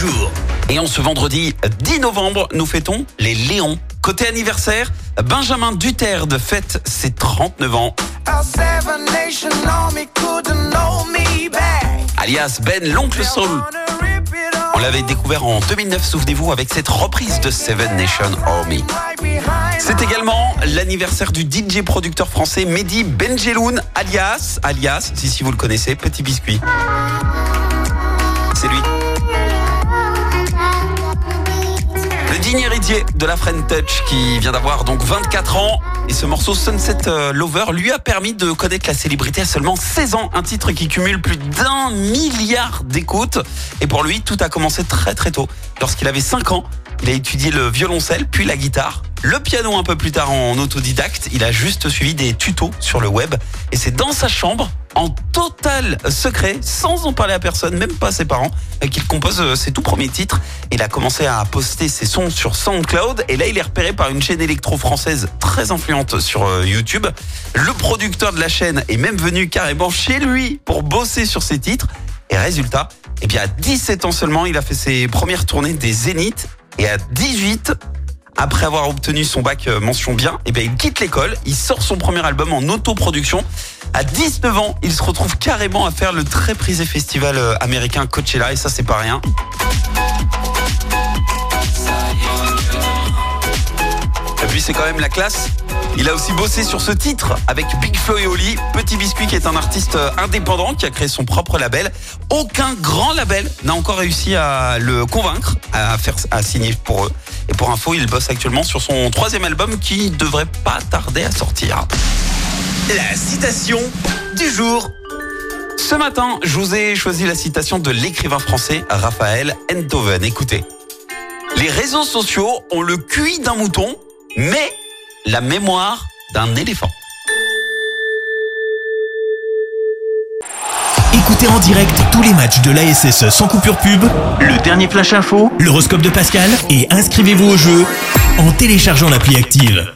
jour. Et en ce vendredi 10 novembre, nous fêtons les Léons. Côté anniversaire, Benjamin Duterte fête ses 39 ans. Alias Ben l'oncle Soul. On l'avait découvert en 2009, souvenez-vous, avec cette reprise de Seven Nation Army. C'est également l'anniversaire du DJ producteur français Mehdi Benjeloun, alias, alias, si, si vous le connaissez, Petit Biscuit. Digne héritier de la Friend Touch qui vient d'avoir donc 24 ans. Et ce morceau Sunset euh, Lover lui a permis de connaître la célébrité à seulement 16 ans. Un titre qui cumule plus d'un milliard d'écoutes. Et pour lui, tout a commencé très très tôt. Lorsqu'il avait 5 ans, il a étudié le violoncelle, puis la guitare, le piano un peu plus tard en autodidacte. Il a juste suivi des tutos sur le web. Et c'est dans sa chambre, en total secret, sans en parler à personne, même pas à ses parents, euh, qu'il compose euh, ses tout premiers titres. Il a commencé à poster ses sons sur SoundCloud. Et là, il est repéré par une chaîne électro française très influente sur euh, YouTube. Le producteur de la chaîne est même venu carrément chez lui pour bosser sur ses titres. Et résultat, eh bien, à 17 ans seulement, il a fait ses premières tournées des Zéniths et à 18, après avoir obtenu son bac mention bien, eh bien, il quitte l'école, il sort son premier album en autoproduction. À 19 ans, il se retrouve carrément à faire le très prisé festival euh, américain Coachella et ça c'est pas rien. Et puis c'est quand même la classe. Il a aussi bossé sur ce titre avec Big Flo et Oli, Petit Biscuit qui est un artiste euh, indépendant qui a créé son propre label. Aucun grand label n'a encore réussi à le convaincre à à signer pour eux. Et pour info, il bosse actuellement sur son troisième album qui devrait pas tarder à sortir. La citation du jour. Ce matin, je vous ai choisi la citation de l'écrivain français Raphaël Enthoven. Écoutez. Les réseaux sociaux ont le QI d'un mouton, mais la mémoire d'un éléphant. Écoutez en direct tous les matchs de l'ASSE sans coupure pub, le dernier flash info, l'horoscope de Pascal et inscrivez-vous au jeu en téléchargeant l'appli active.